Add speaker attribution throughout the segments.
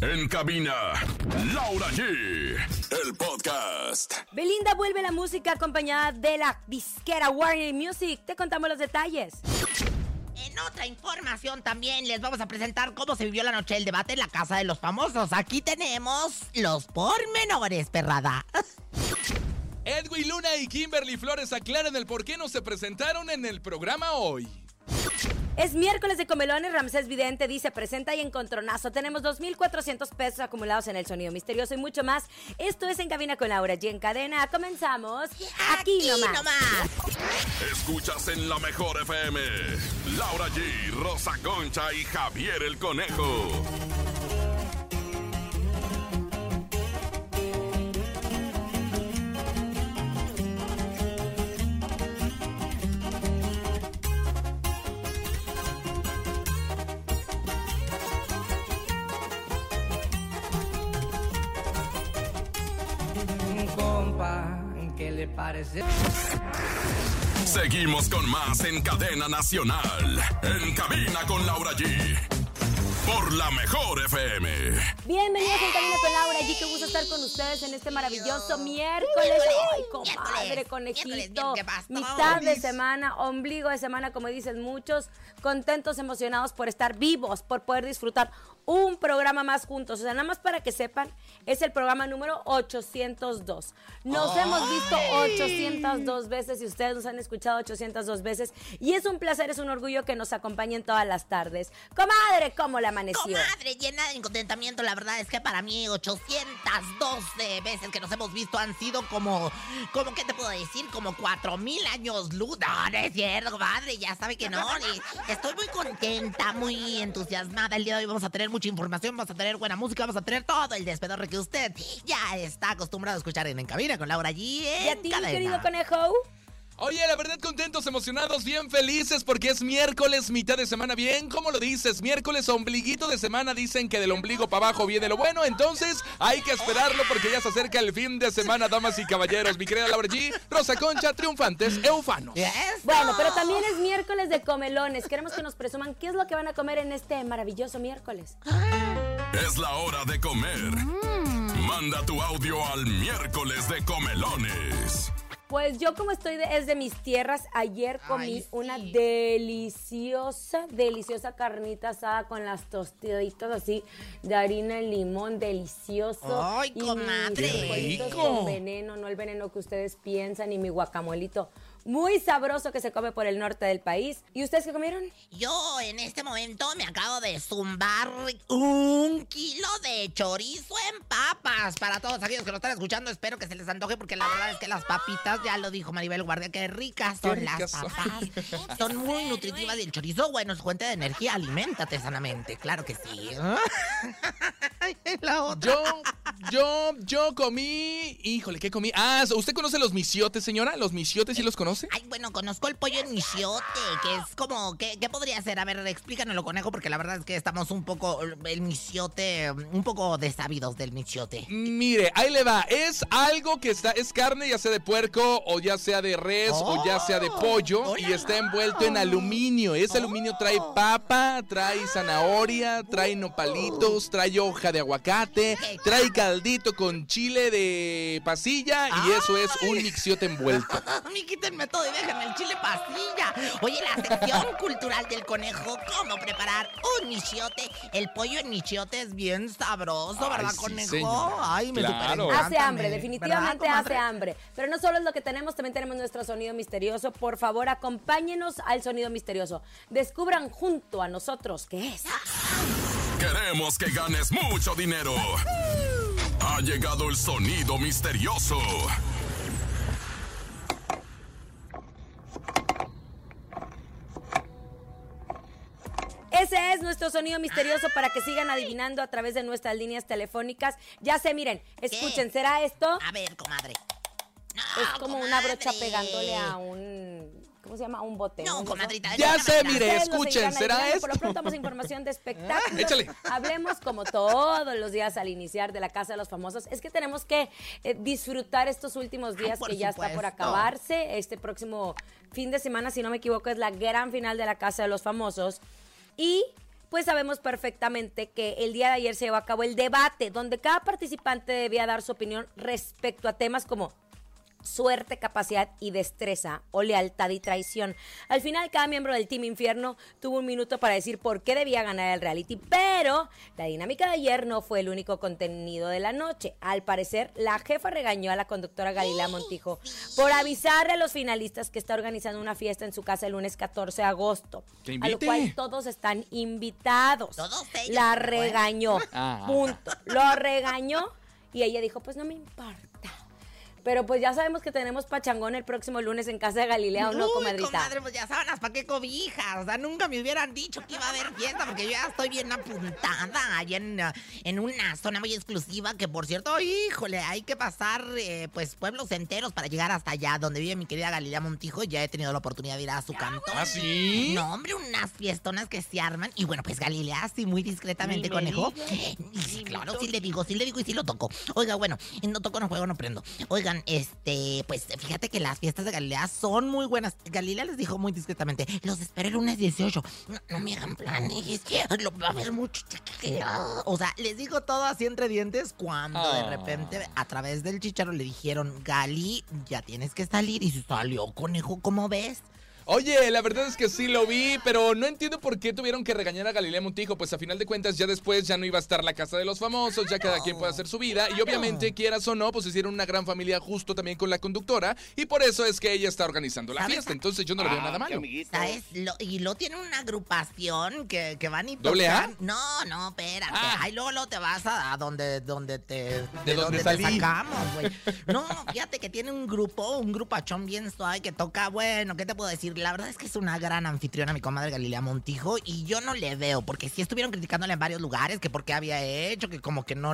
Speaker 1: En cabina, Laura G. El podcast.
Speaker 2: Belinda vuelve la música acompañada de la disquera Warner Music. Te contamos los detalles.
Speaker 3: En otra información también les vamos a presentar cómo se vivió la noche del debate en la Casa de los Famosos. Aquí tenemos los pormenores, perrada.
Speaker 4: Edwin Luna y Kimberly Flores aclaran el por qué no se presentaron en el programa hoy.
Speaker 2: Es miércoles de comelones, Ramsés Vidente dice, presenta y encontronazo. Tenemos 2.400 pesos acumulados en el sonido misterioso y mucho más. Esto es En Cabina con Laura G en cadena. Comenzamos aquí, nomás.
Speaker 1: Escuchas en la mejor FM. Laura G, Rosa Concha y Javier el Conejo.
Speaker 5: ¿Qué le parece?
Speaker 1: Seguimos con más en cadena nacional. En cabina con Laura G. Por la mejor FM.
Speaker 2: Bienvenidos en Cabina con Laura G. Qué gusto estar con ustedes en este maravilloso miércoles. Ay, compadre, conejito. Mitad de semana, ombligo de semana, como dicen muchos. Contentos, emocionados por estar vivos, por poder disfrutar un programa más juntos. O sea, nada más para que sepan, es el programa número 802. Nos hemos visto 802 veces y ustedes nos han escuchado 802 veces. Y es un placer, es un orgullo que nos acompañen todas las tardes. Comadre, ¿cómo le amaneció?
Speaker 3: Comadre, llena de contentamiento, la verdad es que para mí 812 veces que nos hemos visto han sido como, como ¿qué te puedo decir? Como 4000 años luz. No, no es cierto, comadre, ya sabe que no. Estoy muy contenta, muy entusiasmada. El día de hoy vamos a tener mucha información, vamos a tener buena música, vamos a tener todo el despedorre que usted ya está acostumbrado a escuchar en En Cabina con Laura G.
Speaker 2: ¿Y
Speaker 3: en
Speaker 2: a ti, mi querido conejo?
Speaker 4: Oye, la verdad contentos, emocionados, bien felices porque es miércoles, mitad de semana, bien, ¿cómo lo dices? Miércoles, ombliguito de semana, dicen que del ombligo para abajo viene lo bueno, entonces hay que esperarlo porque ya se acerca el fin de semana, damas y caballeros. Mi querida Laura G, Rosa Concha, triunfantes, eufanos.
Speaker 3: ¡Eso!
Speaker 2: Bueno, pero también es miércoles de comelones. Queremos que nos presuman qué es lo que van a comer en este maravilloso miércoles.
Speaker 1: Es la hora de comer. Manda tu audio al miércoles de comelones.
Speaker 2: Pues yo como estoy de, es de mis tierras, ayer comí
Speaker 3: Ay, sí.
Speaker 2: una deliciosa, deliciosa carnita asada con las tostaditas así de harina y limón, delicioso.
Speaker 3: Ay,
Speaker 2: y
Speaker 3: comadre.
Speaker 2: mis
Speaker 4: rico.
Speaker 2: con veneno, no el veneno que ustedes piensan, y mi guacamolito muy sabroso que se come por el norte del país. ¿Y ustedes qué comieron?
Speaker 3: Yo en este momento me acabo de zumbar un kilo de chorizo en papas. Para todos aquellos que lo están escuchando, espero que se les antoje porque la verdad es que las papitas, ya lo dijo Maribel Guardia, que ricas son las
Speaker 4: son.
Speaker 3: papas. Son muy nutritivas y el chorizo, bueno, es fuente de energía. Aliméntate sanamente, claro que sí. La otra.
Speaker 4: Yo, yo, yo comí, híjole, ¿qué comí? Ah, ¿usted conoce los misiotes, señora? ¿Los misiotes sí los conoce?
Speaker 3: Ay, bueno, conozco el pollo en michiote, que es como, ¿qué, qué podría ser? A ver, explícanoslo, conejo, porque la verdad es que estamos un poco, el michiote, un poco desabidos del michiote.
Speaker 4: Mire, ahí le va. Es algo que está, es carne ya sea de puerco o ya sea de res o ya sea de pollo
Speaker 3: Oh,
Speaker 4: y está envuelto en aluminio. Ese aluminio trae papa, trae zanahoria, trae nopalitos, trae hoja de aguacate, trae caldito con chile de pasilla y eso es un mixiote envuelto.
Speaker 3: A mí quítenme todo y déjenme el chile pastilla. Oye, la sección cultural del conejo, ¿cómo preparar un michiote? El pollo en michiote es bien sabroso,
Speaker 4: Ay,
Speaker 3: ¿verdad,
Speaker 4: sí,
Speaker 3: conejo? Ay, me
Speaker 4: Claro.
Speaker 2: Hace hambre,
Speaker 3: me-
Speaker 2: definitivamente
Speaker 3: ¿verdad,
Speaker 2: hace hambre. Pero no solo es lo que tenemos, también tenemos nuestro sonido misterioso. Por favor, acompáñenos al sonido misterioso. Descubran junto a nosotros qué es.
Speaker 1: Queremos que ganes mucho dinero. Ha llegado el sonido misterioso.
Speaker 2: Ese es nuestro sonido misterioso para que sigan adivinando a través de nuestras líneas telefónicas. Ya sé, miren, escuchen, ¿será esto?
Speaker 3: A ver, comadre. No,
Speaker 2: Es como una brocha pegándole a un. ¿Cómo se llama? Un bote.
Speaker 3: No,
Speaker 2: ¿Es eso?
Speaker 3: comadrita.
Speaker 4: Ya sé,
Speaker 3: hablar.
Speaker 4: mire, escuchen, ¿será esto?
Speaker 2: Por lo pronto damos información de espectáculos.
Speaker 4: Échale.
Speaker 2: Hablemos como todos los días al iniciar de la Casa de los Famosos. Es que tenemos que eh, disfrutar estos últimos días que ya está por acabarse. Este próximo fin de semana, si no me equivoco, es la gran final de la Casa de los Famosos. Y pues sabemos perfectamente que el día de ayer se llevó a cabo el debate, donde cada participante debía dar su opinión respecto a temas como suerte, capacidad y destreza o lealtad y traición. Al final, cada miembro del Team Infierno tuvo un minuto para decir por qué debía ganar el reality, pero la dinámica de ayer no fue el único contenido de la noche. Al parecer, la jefa regañó a la conductora Galilea Montijo por avisarle a los finalistas que está organizando una fiesta en su casa el lunes 14 de agosto, a lo cual todos están invitados.
Speaker 3: Todos ellos,
Speaker 2: La regañó,
Speaker 4: Ah.
Speaker 2: punto. Lo regañó y ella dijo, pues no me importa. Pero pues ya sabemos que tenemos pachangón el próximo lunes en casa de Galilea, ¿o no, comadrita?
Speaker 3: comadre, pues ya sábanas, ¿para qué cobijas? O sea, nunca me hubieran dicho que iba a haber fiesta, porque yo ya estoy bien apuntada allá en, en una zona muy exclusiva, que por cierto, híjole, hay que pasar, eh, pues, pueblos enteros para llegar hasta allá, donde vive mi querida Galilea Montijo, y ya he tenido la oportunidad de ir a su cantón.
Speaker 4: ¿Ah, sí?
Speaker 3: No, hombre, unas fiestonas que se arman. Y bueno, pues Galilea, sí, muy discretamente, conejo. Y sí, claro, sí le digo, sí le digo y sí lo toco. Oiga, bueno, no toco, no juego, no prendo. Oigan, este, pues fíjate que las fiestas de Galilea son muy buenas. Galilea les dijo muy discretamente, los espero el lunes 18. No, no me hagan planes, lo, va a haber mucho. O sea, les dijo todo así entre dientes cuando de
Speaker 4: Ah.
Speaker 3: repente a través del chicharo le dijeron, Gali, ya tienes que salir. Y se salió, conejo, ¿cómo ves?
Speaker 4: Oye, la verdad es que sí lo vi, pero no entiendo por qué tuvieron que regañar a Galilea Montijo, pues a final de cuentas ya después ya no iba a estar la casa de los famosos, ya cada quien puede hacer su vida y obviamente quieras o no, pues hicieron una gran familia justo también con la conductora y por eso es que ella está organizando la fiesta, entonces yo no le veo nada malo.
Speaker 3: ¿Sabes? Lo- y lo tiene una agrupación que, que van y
Speaker 4: ¿Doble A?
Speaker 3: tocan- No, no, espérate.
Speaker 4: Ah.
Speaker 3: Ahí luego, luego te vas a, a donde, donde te...
Speaker 4: De donde
Speaker 3: te
Speaker 4: salí.
Speaker 3: sacamos, güey. No, fíjate que tiene un grupo, un grupachón bien suave que toca, bueno, ¿qué te puedo decir? La verdad es que es una gran anfitriona, mi comadre Galilea Montijo, y yo no le veo, porque sí estuvieron criticándola en varios lugares, que porque había hecho, que como que no,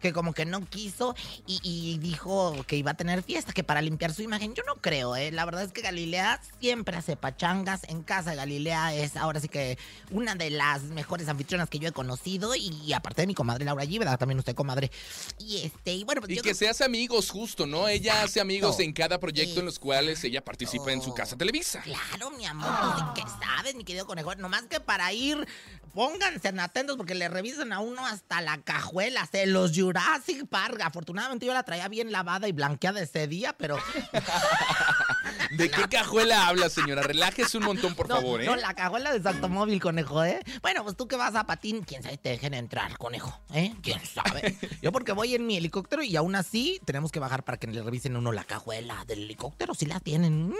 Speaker 3: que como que no quiso, y, y dijo que iba a tener fiesta, que para limpiar su imagen. Yo no creo, ¿eh? La verdad es que Galilea siempre hace pachangas. En casa Galilea es ahora sí que una de las mejores anfitrionas que yo he conocido, y, aparte de mi comadre Laura G, ¿verdad? También usted, comadre. Y este, y bueno, pues
Speaker 4: Y
Speaker 3: yo
Speaker 4: que
Speaker 3: creo-
Speaker 4: se hace amigos justo, ¿no? Ella hace amigos en cada proyecto en los cuales ella participa en su casa Televisa.
Speaker 3: Claro, mi amor, pues, ¿y ¿qué sabes, mi querido conejo? Nomás que para ir, pónganse atentos porque le revisan a uno hasta la cajuela, se los Jurassic Park. Afortunadamente yo la traía bien lavada y blanqueada ese día, pero...
Speaker 4: ¿De qué cajuela habla, señora? Relájese un montón, por
Speaker 3: no,
Speaker 4: favor, ¿eh?
Speaker 3: No, la cajuela de su automóvil, conejo, ¿eh? Bueno, pues tú que vas a patín, quién sabe te dejen entrar, conejo, ¿eh? ¿Quién sabe? Yo porque voy en mi helicóptero y aún así tenemos que bajar para que le revisen a uno la cajuela del helicóptero, si la tienen.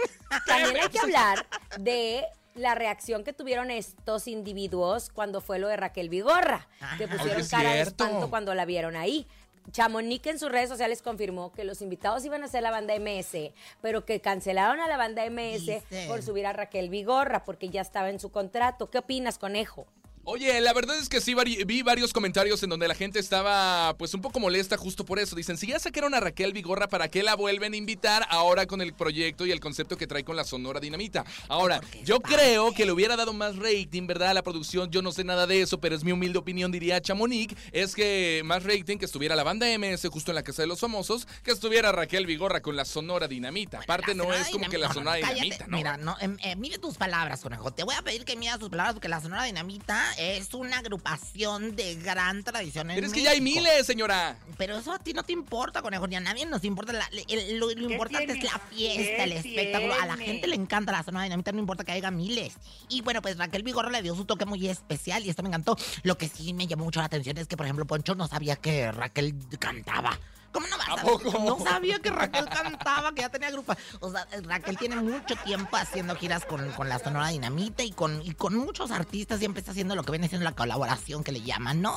Speaker 2: También hay que hablar de la reacción que tuvieron estos individuos cuando fue lo de Raquel Vigorra, que pusieron
Speaker 4: Oye,
Speaker 2: cara de espanto cuando la vieron ahí. Chamonix en sus redes sociales confirmó que los invitados iban a ser la banda MS, pero que cancelaron a la banda MS
Speaker 3: Dice.
Speaker 2: por subir a Raquel Vigorra porque ya estaba en su contrato. ¿Qué opinas, conejo?
Speaker 4: Oye, la verdad es que sí vari- vi varios comentarios en donde la gente estaba pues un poco molesta justo por eso. Dicen, si ya sacaron a Raquel Vigorra, ¿para qué la vuelven a invitar ahora con el proyecto y el concepto que trae con la Sonora Dinamita? Ahora, yo creo que le hubiera dado más rating, ¿verdad? A la producción, yo no sé nada de eso, pero es mi humilde opinión, diría Chamonix, es que más rating que estuviera la banda MS justo en la Casa de los Famosos, que estuviera Raquel Vigorra con la Sonora Dinamita. Aparte no
Speaker 3: Sonora
Speaker 4: es como que la
Speaker 3: no, no,
Speaker 4: Sonora. Dinamita, ¿no?
Speaker 3: Mira, no, em, eh, mide tus palabras, conejo. Te voy a pedir que midas tus palabras porque la Sonora Dinamita es una agrupación de gran tradición en
Speaker 4: Pero es que ya hay miles, señora.
Speaker 3: Pero eso a ti no te importa, conejo, ni a nadie nos importa. La- el- lo lo importante es la fiesta, el espectáculo. A la gente le encanta la zona dinamita, no importa que haya miles. Y bueno, pues Raquel Vigorra le dio su toque muy especial y esto me encantó. Lo que sí me llamó mucho la atención es que, por ejemplo, Poncho no sabía que Raquel cantaba. ¿Cómo no vas
Speaker 4: ¿A
Speaker 3: a
Speaker 4: poco?
Speaker 3: No sabía que Raquel cantaba, que ya tenía grupo. O sea, Raquel tiene mucho tiempo haciendo giras con, con la Sonora Dinamita y con, y con muchos artistas. Siempre está haciendo lo que viene siendo la colaboración que le llaman, ¿no?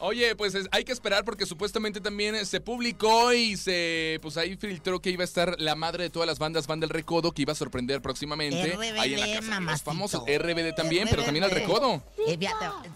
Speaker 4: Oye, pues es- hay que esperar porque supuestamente también eh, se publicó y se pues ahí filtró que iba a estar la madre de todas las bandas, Banda El Recodo, que iba a sorprender próximamente
Speaker 3: RBD,
Speaker 4: ahí en la casa de los famosos. RBD también, pero también El. Recodo.
Speaker 3: Eh,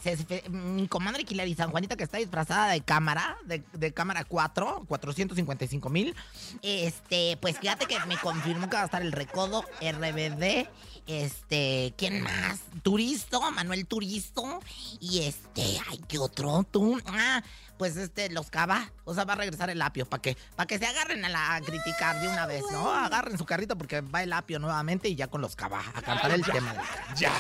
Speaker 3: fíjate, mi comadre Hilary San Juanita, que está disfrazada de cámara, de, de cámara 4, 455 mil, este, pues fíjate que me confirmó que va a estar el Recodo, RBD, este, ¿quién más? Turisto, Manuel Turisto, y este, ay, ¿qué otro? Tú? Ah, pues este, los cava. O sea, va a regresar el apio. ¿Para qué? Para que se agarren a, la, a criticar de una vez, ¿no? Agarren su carrito porque va el apio nuevamente y ya con los cava a cantar el tema.
Speaker 4: Ya.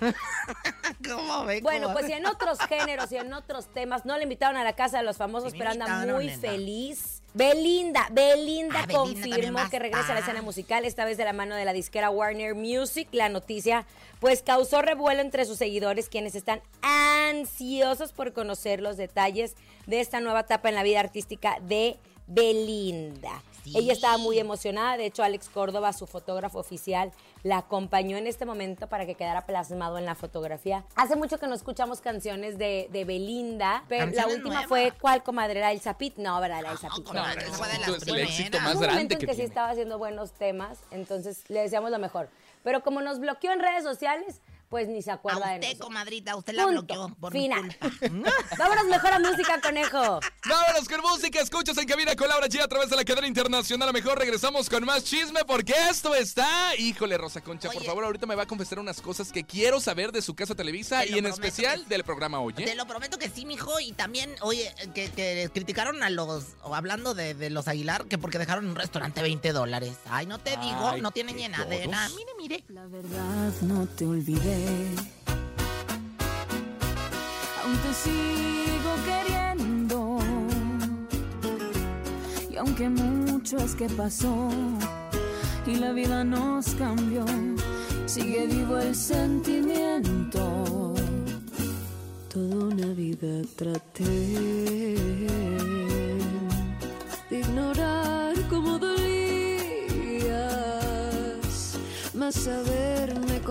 Speaker 3: ¿Cómo ven?
Speaker 2: Bueno,
Speaker 3: ¿Cómo
Speaker 2: pues y en otros géneros y en otros temas, no le invitaron a la casa de los famosos,
Speaker 3: Sí
Speaker 2: pero anda muy feliz. Belinda, Belinda
Speaker 3: Ah,
Speaker 2: confirmó que regresa a la escena musical, esta vez de la mano de la disquera Warner Music. La noticia, pues, causó revuelo entre sus seguidores, quienes están ansiosos por conocer los detalles de esta nueva etapa en la vida artística de Belinda.
Speaker 3: Sí.
Speaker 2: Ella estaba muy emocionada, de hecho Alex Córdoba, su fotógrafo oficial, la acompañó en este momento para que quedara plasmado en la fotografía. Hace mucho que no escuchamos canciones de, de Belinda, pero la última
Speaker 3: nuevas.
Speaker 2: fue ¿cuál comadre? ¿Era el Zapit? No, ¿verdad? Era el
Speaker 3: No,
Speaker 2: Zapit.
Speaker 3: comadre,
Speaker 2: no,
Speaker 3: esa fue de
Speaker 2: no.
Speaker 3: las
Speaker 4: Es el éxito más
Speaker 2: un
Speaker 4: grande
Speaker 2: momento en
Speaker 4: que
Speaker 2: que sí estaba haciendo buenos temas, entonces le deseamos lo mejor. Pero como nos bloqueó en redes sociales, pues ni se acuerda
Speaker 3: A
Speaker 2: de
Speaker 3: usted,
Speaker 2: nosotros.
Speaker 3: comadrita, usted la
Speaker 2: Punto.
Speaker 3: bloqueó por mi culpa.
Speaker 2: Vámonos mejor a música, conejo.
Speaker 4: Vámonos con música, escuchas en cabina con Laura G a través de la cadena internacional. A lo mejor regresamos con más chisme porque esto está. Híjole, Rosa Concha, por favor, ahorita me va a confesar unas cosas que quiero saber de su casa Televisa
Speaker 3: Te
Speaker 4: y en
Speaker 3: prometo
Speaker 4: especial
Speaker 3: que-
Speaker 4: del programa Oye.
Speaker 3: Te lo prometo que sí, mijo. Y también, oye, que, que criticaron a los, o hablando de, de los Aguilar, que porque dejaron un restaurante 20 dólares. Ay, no te digo, no tienen llenadera. Mire, mire.
Speaker 6: La verdad no te olvidé. Aún te sigo queriendo. Y aunque mucho es que pasó y la vida nos cambió, sigue vivo el sentimiento. Toda una vida traté de ignorar cómo dolías, más haberme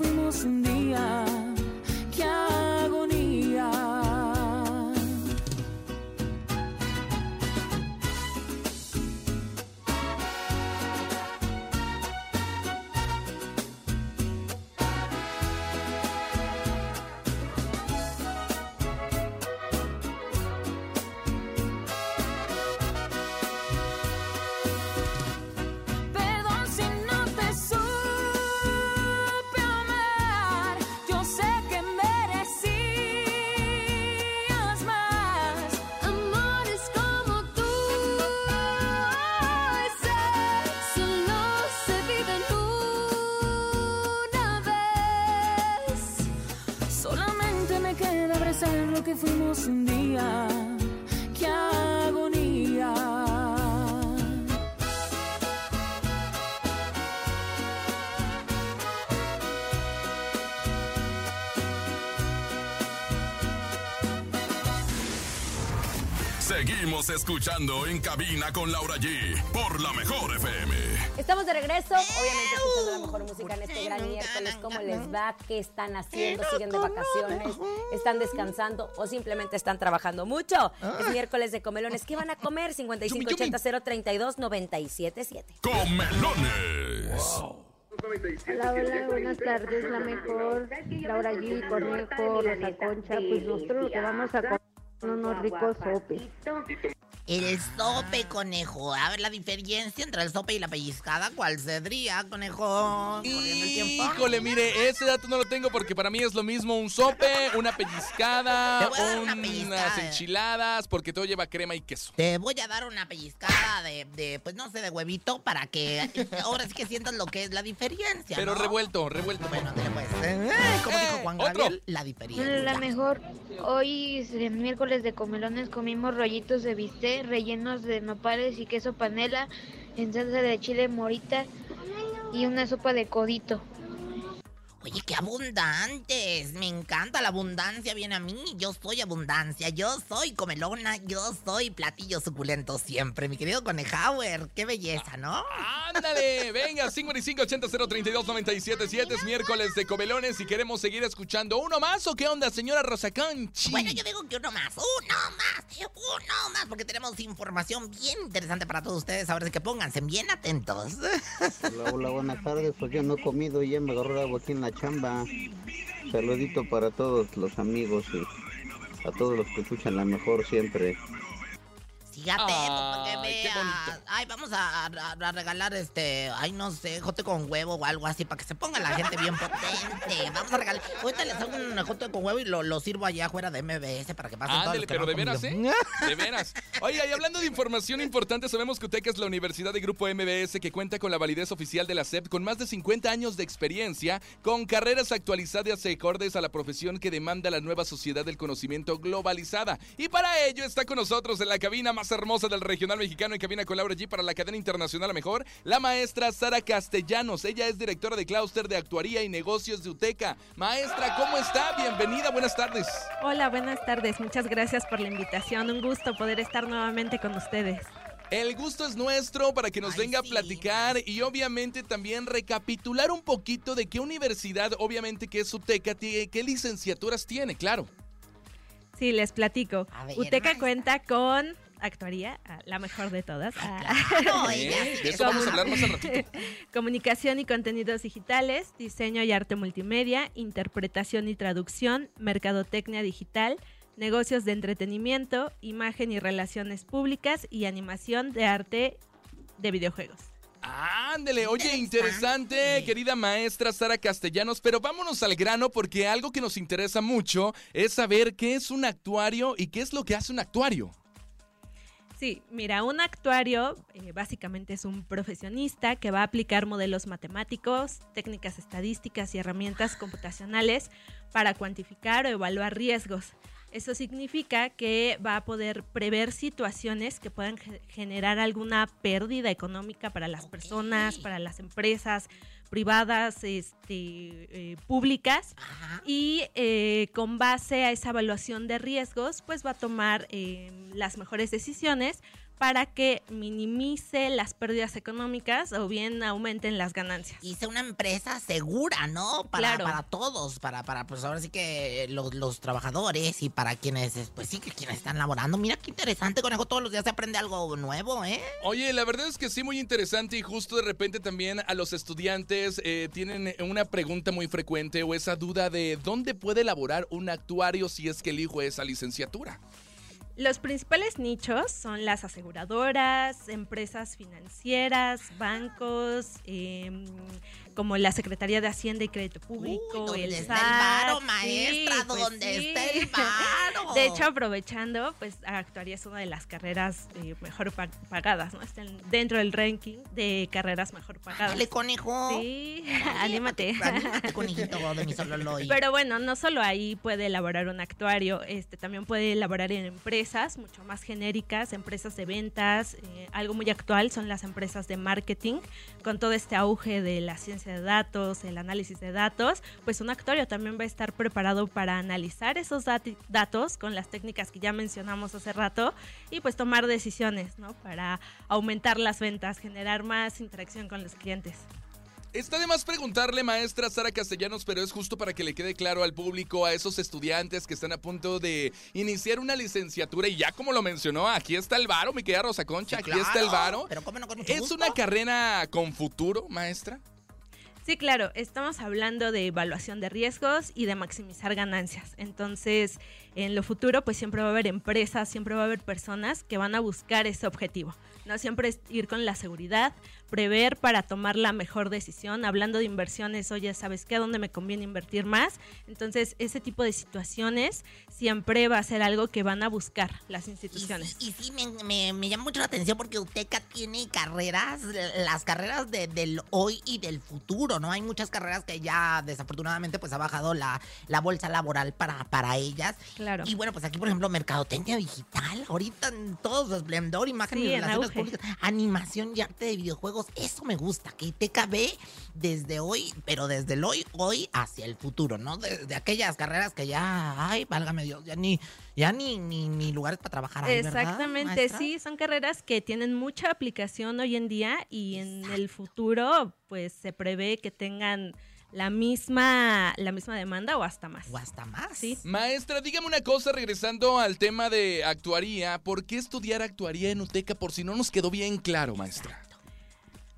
Speaker 6: Fuimos un día.
Speaker 1: Escuchando en cabina con Laura G por la mejor FM.
Speaker 2: Estamos de regreso, obviamente escuchando la mejor música en este gran miércoles. ¿Cómo les va? ¿Qué están haciendo? ¿Siguen de vacaciones? ¿Están descansando o simplemente están trabajando mucho? Es miércoles de comelones. ¿Qué van a comer? 5580 032 977
Speaker 1: Comelones.
Speaker 7: Hola, hola, buenas tardes, la mejor, Laura G, Cornejo, Rosa Concha, pues nosotros lo que vamos a comer unos ricos sopes.
Speaker 3: El sope, conejo. A ver la diferencia entre el sope y la pellizcada. ¿Cuál sería, conejo? Corriendo el tiempo.
Speaker 4: Híjole, mire, ese dato no lo tengo porque para mí es lo mismo un sope, una
Speaker 3: Te
Speaker 4: pellizcada,
Speaker 3: voy a dar una
Speaker 4: unas
Speaker 3: pellizcada.
Speaker 4: enchiladas, porque todo lleva crema y queso.
Speaker 3: Te voy a dar una pellizcada de, de, pues no sé, de huevito para que ahora sí que sientas lo que es la diferencia.
Speaker 4: Pero
Speaker 3: ¿no?
Speaker 4: revuelto, revuelto.
Speaker 3: Bueno, te pues. eh, como dijo Juan
Speaker 4: otro.
Speaker 3: Gabriel, la diferencia.
Speaker 7: La mejor, hoy es el miércoles de comelones, comimos rollitos de bistec rellenos de nopales y queso panela en salsa de chile morita y una sopa de codito.
Speaker 3: Oye, qué abundantes. Me encanta la abundancia, viene a mí. Yo soy abundancia, yo soy comelona, yo soy platillo suculento siempre, mi querido Conejauer. Qué belleza, ¿no?
Speaker 4: Ándale, venga, 5580-032-977. Es miércoles de comelones y queremos seguir escuchando. ¿Uno más o qué onda, señora Rosa Conchi?
Speaker 3: Bueno, yo digo que uno más, uno más, uno más, porque tenemos información bien interesante para todos ustedes. Ahora sí que pónganse bien atentos.
Speaker 8: Hola, hola, buenas tardes. Pues yo no he comido y ya me agarró algo aquí en la chamba. Saludito para todos los amigos y a todos los que escuchan la mejor siempre.
Speaker 3: Fíjate, para que
Speaker 4: Ay, qué
Speaker 3: veas. Ay, vamos a, a- a regalar este, ay, no sé, jote con huevo o algo así, para que se ponga la gente bien potente. Vamos a regalar. Ahorita les hago un jote con huevo y lo, lo sirvo allá afuera de MBS para que pasen todos
Speaker 4: Ándale,
Speaker 3: los que
Speaker 4: pero
Speaker 3: no
Speaker 4: de veras, ¿eh? De veras. Oiga, y hablando de información importante, sabemos que UTEC es la universidad de Grupo MBS que cuenta con la validez oficial de la SEP con más de 50 años de experiencia, con carreras actualizadas y acordes a la profesión que demanda la nueva sociedad del conocimiento globalizada. Y para ello está con nosotros en la cabina más hermosa del regional mexicano en cabina con Laura G para la cadena internacional a mejor, la maestra Sara Castellanos. Ella es directora de clúster de actuaría y negocios de UTECA. Maestra, ¿cómo está? Bienvenida, buenas tardes.
Speaker 9: Hola, buenas tardes. Muchas gracias por la invitación. Un gusto poder estar nuevamente con ustedes.
Speaker 4: El gusto es nuestro para que nos
Speaker 3: Ay,
Speaker 4: venga a
Speaker 3: sí.
Speaker 4: platicar y obviamente también recapitular un poquito de qué universidad, obviamente que es UTECA, tiene, qué licenciaturas tiene, claro.
Speaker 9: Sí, les platico.
Speaker 3: Ver,
Speaker 9: UTECA
Speaker 3: maestra.
Speaker 9: cuenta con actuaría, la mejor de todas. ah,
Speaker 3: No,
Speaker 4: ¿Eh?
Speaker 3: ella sí
Speaker 4: De
Speaker 3: es
Speaker 4: eso vamos a hablar más al ratito.
Speaker 9: Comunicación y contenidos digitales, diseño y arte multimedia, interpretación y traducción, mercadotecnia digital, negocios de entretenimiento, imagen y relaciones públicas y animación de arte de videojuegos.
Speaker 4: Ándele, oye,
Speaker 3: interesante,
Speaker 4: querida maestra Sara Castellanos, pero vámonos al grano porque algo que nos interesa mucho es saber qué es un actuario y qué es lo que hace un actuario.
Speaker 9: Sí, mira, un actuario eh, básicamente es un profesionista que va a aplicar modelos matemáticos, técnicas estadísticas y herramientas computacionales para cuantificar o evaluar riesgos. Eso significa que va a poder prever situaciones que puedan ge- generar alguna pérdida económica para las personas, para las empresas privadas, este, eh, públicas
Speaker 3: Ajá.
Speaker 9: y eh, con base a esa evaluación de riesgos, pues va a tomar eh, las mejores decisiones para que minimice las pérdidas económicas o bien aumenten las ganancias.
Speaker 3: Hice una empresa segura, ¿no? Para,
Speaker 9: Claro.
Speaker 3: para todos, para, para, pues ahora sí que los, los trabajadores y para quienes, pues sí, que quienes están laborando. Mira qué interesante, conejo, todos los días se aprende algo nuevo, ¿eh?
Speaker 4: Oye, la verdad es que sí, muy interesante y justo de repente también a los estudiantes eh, tienen una pregunta muy frecuente o esa duda de dónde puede elaborar un actuario si es que elijo esa licenciatura.
Speaker 9: Los principales nichos son las aseguradoras, empresas financieras, bancos, em, como la Secretaría de Hacienda y Crédito Público,
Speaker 3: Uy, ¿dónde
Speaker 9: el
Speaker 3: está el varo,
Speaker 9: sí,
Speaker 3: maestra?
Speaker 9: pues
Speaker 3: ¿Dónde
Speaker 9: sí.
Speaker 3: está el varo?
Speaker 9: De hecho, aprovechando, pues actuaría es una de las carreras eh, mejor pa- pagadas, ¿no? Está en- dentro del ranking de carreras mejor pagadas.
Speaker 3: Dale, conejo.
Speaker 9: Sí, anímate.
Speaker 3: Anímate, conejito de mi sololoy.
Speaker 9: Pero bueno, no solo ahí puede elaborar un actuario, este también puede elaborar en empresas mucho más genéricas, empresas de ventas, eh, algo muy actual son las empresas de marketing, con todo este auge de la ciencia de datos, el análisis de datos, pues un actuario también va a estar preparado para analizar esos datos con las técnicas que ya mencionamos hace rato y pues tomar decisiones, ¿no? Para aumentar las ventas, generar más interacción con los clientes.
Speaker 4: Está de más preguntarle, maestra Sara Castellanos, pero es justo para que le quede claro al público, a esos estudiantes que están a punto de iniciar una licenciatura. Y ya como lo mencionó, aquí está el varo, mi querida Rosa Concha,
Speaker 3: Sí,
Speaker 4: aquí está el varo.
Speaker 3: Pero cómo no con mucho
Speaker 4: ¿Es
Speaker 3: gusto.
Speaker 4: una carrera con futuro, maestra?
Speaker 9: Sí, claro, estamos hablando de evaluación de riesgos y de maximizar ganancias. Entonces, en lo futuro, pues siempre va a haber empresas, siempre va a haber personas que van a buscar ese objetivo. No siempre es ir con la seguridad, prever para tomar la mejor decisión. Hablando de inversiones, oye, ¿sabes qué? ¿A dónde me conviene invertir más? Entonces, ese tipo de situaciones siempre va a ser algo que van a buscar las instituciones.
Speaker 3: y sí, me, me- me llama mucho la atención porque UTECA tiene carreras, las carreras de- del hoy y del futuro, ¿no? Hay muchas carreras que ya desafortunadamente pues ha bajado la, la bolsa laboral para, para ellas
Speaker 9: Claro.
Speaker 3: Y bueno, pues aquí, por ejemplo, mercadotecnia digital, ahorita en todo su esplendor, imagen
Speaker 9: Sí,
Speaker 3: y relaciones públicas, animación y arte de videojuegos, eso me gusta, que TKB desde hoy, pero desde el hoy, hoy hacia el futuro, ¿no? Desde aquellas carreras que ya, ay, válgame Dios, ya ni, ya ni, ni, ni lugares para trabajar ahí, ¿verdad,
Speaker 9: Exactamente, sí, son carreras que tienen mucha aplicación hoy en día y en el futuro pues se prevé que tengan la misma la misma demanda o hasta más.
Speaker 3: O hasta más.
Speaker 9: Sí.
Speaker 4: Maestra, dígame una cosa, regresando al tema de actuaría, ¿por qué estudiar actuaría en UTECA por si no nos quedó bien claro, maestra?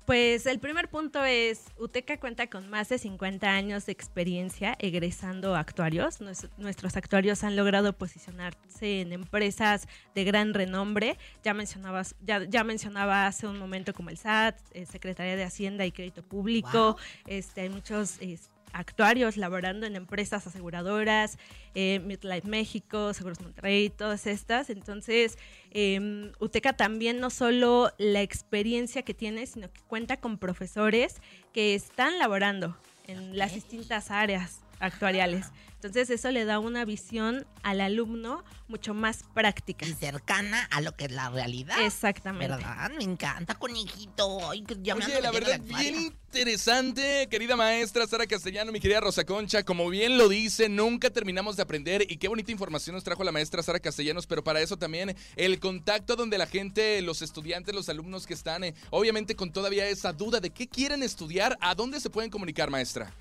Speaker 9: Pues el primer punto es, UTECA cuenta con más de 50 años de experiencia egresando actuarios. Nues- Nuestros actuarios han logrado posicionarse en empresas de gran renombre. Ya, mencionabas, ya, ya mencionaba hace un momento como el SAT, eh, Secretaría de Hacienda y Crédito Público.
Speaker 3: Wow.
Speaker 9: Este, hay muchos es, actuarios laborando en empresas aseguradoras, eh, Midlife México, Seguros Monterrey, todas estas. Entonces, eh, UTECA también no solo la experiencia que tiene, sino que cuenta con profesores que están laborando en las distintas áreas actuariales. Entonces, eso le da una visión al alumno mucho más práctica.
Speaker 3: Y cercana a lo que es la realidad.
Speaker 9: Exactamente.
Speaker 3: ¿Verdad? Me encanta, conejito. Ay, que ya
Speaker 4: Oye, la verdad, bien interesante, querida maestra Sara Castellano, mi querida Rosa Concha. Como bien lo dice, nunca terminamos de aprender y qué bonita información nos trajo la maestra Sara Castellanos, pero para eso también el contacto donde la gente, los estudiantes, los alumnos que están, eh, obviamente con todavía esa duda de qué quieren estudiar, ¿a dónde se pueden comunicar, maestra?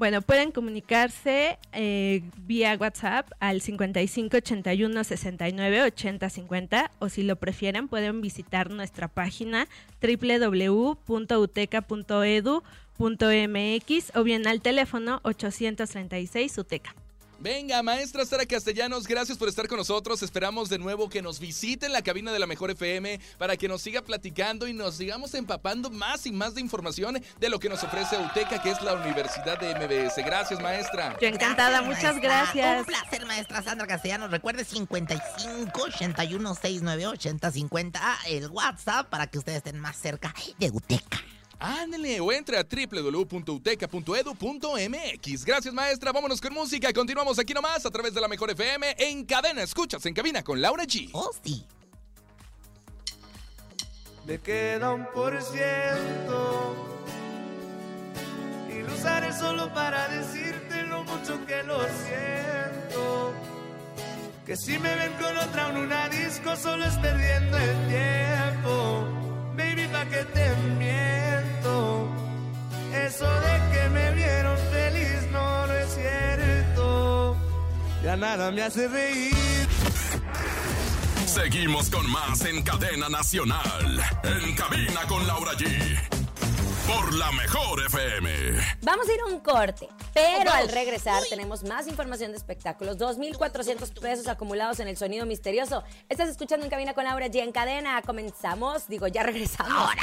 Speaker 9: Bueno, pueden comunicarse eh, vía WhatsApp al 55 81 69 80 50 o si lo prefieren pueden visitar nuestra página www.uteca.edu.mx o bien al teléfono 836 UTECA.
Speaker 4: Venga, maestra Sara Castellanos, gracias por estar con nosotros. Esperamos de nuevo que nos visite en la cabina de la Mejor FM para que nos siga platicando y nos sigamos empapando más y más de información de lo que nos ofrece UTECA, que es la Universidad de MBS. Gracias, maestra.
Speaker 9: Yo encantada, muchas
Speaker 3: maestra.
Speaker 9: gracias.
Speaker 3: Un placer, maestra Sandra Castellanos. Recuerde 55 81 69 80 50 el WhatsApp para que ustedes estén más cerca de UTECA.
Speaker 4: Ándale, o entre a www.uteca.edu.mx. Gracias, maestra. Vámonos con música. Continuamos aquí nomás a través de la Mejor FM en cadena. Escuchas en cabina con Laura G.
Speaker 3: Oh, sí.
Speaker 5: Me queda un por ciento y lo usaré solo para decirte lo mucho que lo siento. Que si me ven con otra en una disco solo es perdiendo el tiempo. Baby, pa' que te miento. Eso de que me vieron feliz no, no es cierto. Ya nada me hace reír.
Speaker 1: Seguimos con más en cadena nacional. En cabina con Laura G. Por la mejor FM.
Speaker 2: Vamos a ir a un corte, pero al regresar tenemos más información de espectáculos. 2.400 pesos acumulados en el sonido misterioso. Estás escuchando en cabina con Laura G en cadena. Comenzamos, digo, ya regresamos.
Speaker 3: Ahora,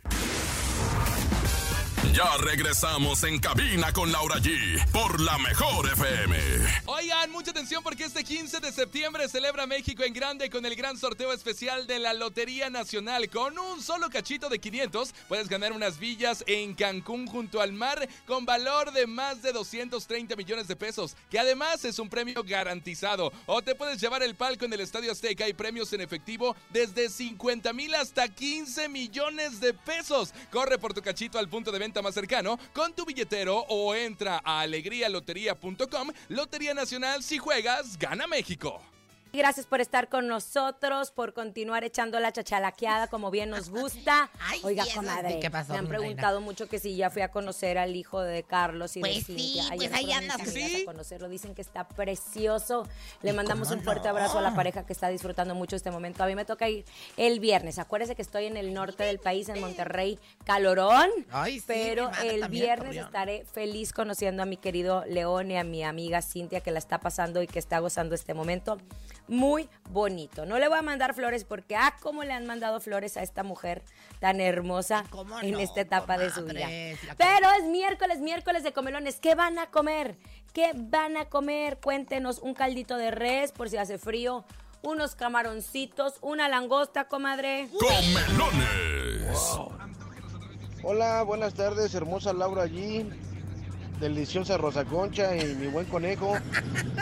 Speaker 1: Ya regresamos en cabina con Laura G. Por la mejor FM.
Speaker 4: Oigan, mucha atención porque este 15 de septiembre celebra México en grande con el gran sorteo especial de la Lotería Nacional. Con un solo cachito de 500 puedes ganar unas villas en Cancún junto al mar con valor de más de 230 millones de pesos, que además es un premio garantizado. O te puedes llevar el palco en el Estadio Azteca y premios en efectivo desde 50 mil hasta 15 millones de pesos. Corre por tu cachito al punto de venta más cercano con tu billetero o entra a alegrialotería.com. Lotería Nacional, si juegas, gana México.
Speaker 2: Gracias por estar con nosotros, por continuar echando la chachalaqueada como bien nos gusta.
Speaker 3: Ay,
Speaker 2: Oiga,
Speaker 3: sí,
Speaker 2: comadre,
Speaker 3: sí, ¿qué pasó,
Speaker 2: me han preguntado mucho que si ya fui a conocer al hijo de Carlos y de
Speaker 3: Pues sí,
Speaker 2: Cintia.
Speaker 3: pues
Speaker 2: Ayer
Speaker 3: ahí
Speaker 2: fueron mis
Speaker 3: andas.
Speaker 4: ¿Sí?
Speaker 2: a conocerlo, dicen que está precioso. Le
Speaker 3: ¿Y
Speaker 2: mandamos un fuerte
Speaker 3: no?
Speaker 2: abrazo a la pareja que está disfrutando mucho este momento. A mí me toca ir el viernes. Acuérdese que estoy en el norte del país, en Monterrey, calorón.
Speaker 3: Ay, sí,
Speaker 2: pero el viernes estaré feliz conociendo a mi querido León y a mi amiga Cintia que la está pasando y que está gozando este momento. Muy bonito. No le voy a mandar flores porque, ah, cómo le han mandado flores a esta mujer tan hermosa
Speaker 3: ¿Cómo
Speaker 2: en
Speaker 3: no,
Speaker 2: esta etapa de su vida. Pero es miércoles, miércoles de comelones. ¿Qué van a comer? ¿Qué van a comer? Cuéntenos un caldito de res por si hace frío, unos camaroncitos, una langosta, comadre.
Speaker 1: Comelones.
Speaker 10: Hola, buenas tardes, hermosa Laura allí, deliciosa Rosa Concha y mi buen conejo.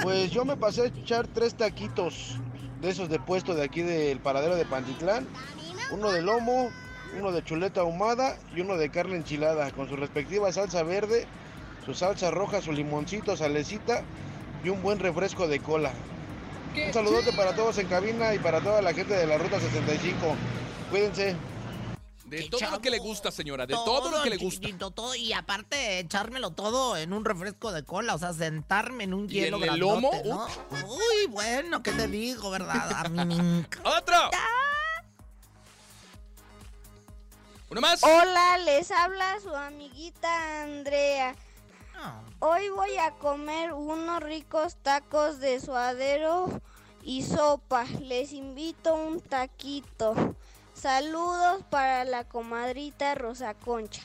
Speaker 10: Pues yo me pasé a echar tres taquitos de esos de puesto de aquí del paradero de Pantitlán. Uno de lomo, uno de chuleta ahumada y uno de carne enchilada con su respectiva salsa verde, su salsa roja, su limoncito, salecita y un buen refresco de cola. Un saludote para todos en cabina y para toda la gente de la Ruta 65. Cuídense.
Speaker 4: De
Speaker 3: Qué
Speaker 4: todo lo que le gusta, señora, de todo, lo que le gusta.
Speaker 3: todo, y aparte echármelo todo en un refresco de cola, o sea, sentarme en un
Speaker 4: ¿Y en
Speaker 3: hielo
Speaker 4: el
Speaker 3: grandote,
Speaker 4: lomo?
Speaker 3: ¿no? Uy, bueno, ¿qué te digo, verdad? A mí me encanta.
Speaker 4: ¡Otro! ¿Uno más?
Speaker 11: Hola, les habla su amiguita Andrea. Hoy voy a comer unos ricos tacos de suadero y sopa. Les invito un taquito. Saludos para la comadrita Rosa Concha.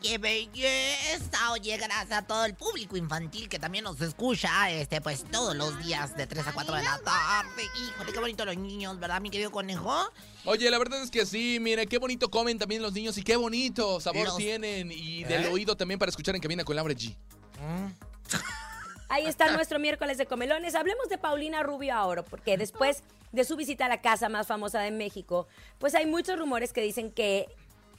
Speaker 3: ¡Qué belleza! Oye, gracias a todo el público infantil que también nos escucha, este, pues todos los días de 3 a 4 de la tarde. Híjole, qué bonito los niños, ¿verdad, mi querido conejo?
Speaker 4: Oye, la verdad es que sí, mire, qué bonito comen también los niños y qué bonito sabor
Speaker 3: Los-
Speaker 4: tienen. Y del
Speaker 3: ¿Eh?
Speaker 4: oído también para escuchar en cabina con Laura G.
Speaker 2: Ahí está nuestro miércoles de comelones. Hablemos de Paulina Rubio ahora, porque después de su visita a la casa más famosa de México, pues hay muchos rumores que dicen que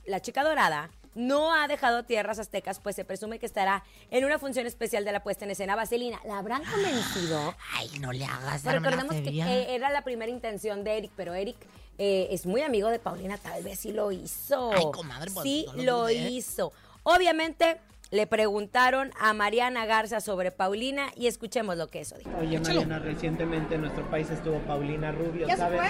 Speaker 2: la chica dorada no ha dejado tierras aztecas, pues se presume que estará en una función especial de la puesta en escena. Vaselina, ¿la habrán convencido?
Speaker 3: Ay, no le hagas,
Speaker 2: Pero recordemos que eh, era la primera intención de Eric, pero Eric eh, es muy amigo de Paulina, tal vez sí lo hizo.
Speaker 3: Ay, comadre, pues,
Speaker 2: sí
Speaker 3: no lo
Speaker 2: hizo. Obviamente le preguntaron a Mariana Garza sobre Paulina y escuchemos lo que eso dijo.
Speaker 12: Oye. Mariana, recientemente en nuestro país estuvo Paulina Rubio.
Speaker 2: ¿Ya se
Speaker 12: ¿sabes?
Speaker 2: fue?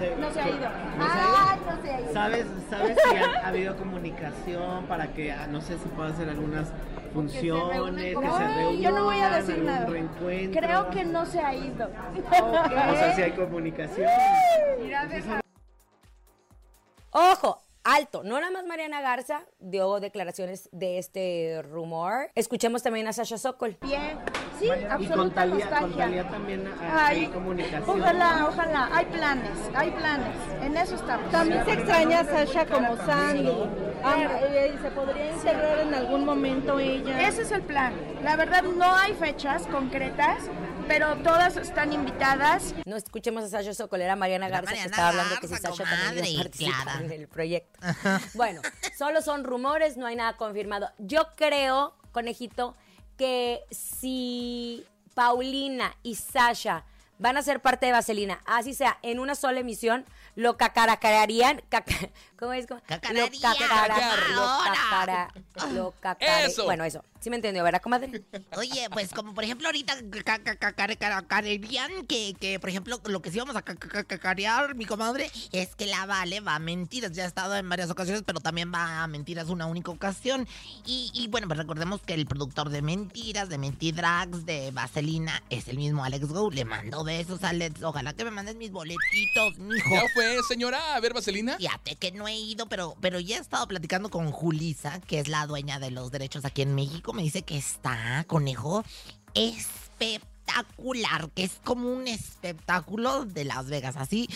Speaker 12: Se-
Speaker 2: No se ha ido.
Speaker 12: ¿No se ha ido?
Speaker 2: no se ha ido.
Speaker 12: ¿Sabes, ¿Sabes si ha, ha habido comunicación para que, ah, no sé si pueda hacer algunas funciones, que se reúnan,
Speaker 13: yo no voy a decir nada.
Speaker 12: reencuentro?
Speaker 13: Creo que no se ha ido.
Speaker 12: O sea, si hay comunicación.
Speaker 13: Mira, deja-
Speaker 2: Ojo, alto. No nada más Mariana Garza dio declaraciones de este rumor. Escuchemos también a Sasha Sokol.
Speaker 13: Bien. Sí,
Speaker 12: y
Speaker 13: absoluta
Speaker 12: con Talía,
Speaker 13: nostalgia.
Speaker 12: con Talía también hay
Speaker 13: Ay,
Speaker 12: comunicación.
Speaker 13: Ojalá, ojalá. Hay planes, hay planes. En eso estamos. También se extraña a Sasha como Sandy. eh, ¿Se podría integrar en algún momento ella? Ese es el plan. La verdad, no hay fechas concretas, pero todas están invitadas.
Speaker 2: No escuchemos a Sasha Sokol, era Mariana Garza que
Speaker 3: Mariana
Speaker 2: estaba hablando que si
Speaker 3: Garza,
Speaker 2: Sasha también
Speaker 3: comadre,
Speaker 2: iba a participar
Speaker 3: Clara.
Speaker 2: en el proyecto. Bueno, solo son rumores, no hay nada confirmado. Yo creo, conejito, que si Paulina y Sasha van a ser parte de Vaselina, así sea, en una sola emisión, lo cacaracarían. caca- ¿Cómo es? ¿Cómo? Lo
Speaker 3: Cacararían.
Speaker 2: cacara- lo cacara- lo
Speaker 3: Eso.
Speaker 2: Bueno, eso. Sí me entendió, ¿verdad, comadre?
Speaker 3: Oye, pues como por ejemplo ahorita ca- ca- ca- ca- ca- cacarerían que, que por ejemplo lo que sí vamos a ca- ca- cacarear, mi comadre, es que la Vale va a mentiras. Ya ha estado en varias ocasiones, pero también va a mentiras una única ocasión. Y, y bueno, pues recordemos que el productor de mentiras, de Mentidrags, de Vaselina, es el mismo Alex Go. Le mando besos, Alex. Ojalá que me mandes mis boletitos, mijo.
Speaker 4: ¿Ya fue, señora? A ver, Vaselina.
Speaker 3: Fíjate que no he ido, pero, pero ya he estado platicando con Julisa, que es la dueña de los derechos aquí en México. Me dice que está, conejo, espectacular, que es como un espectáculo de Las Vegas. Así,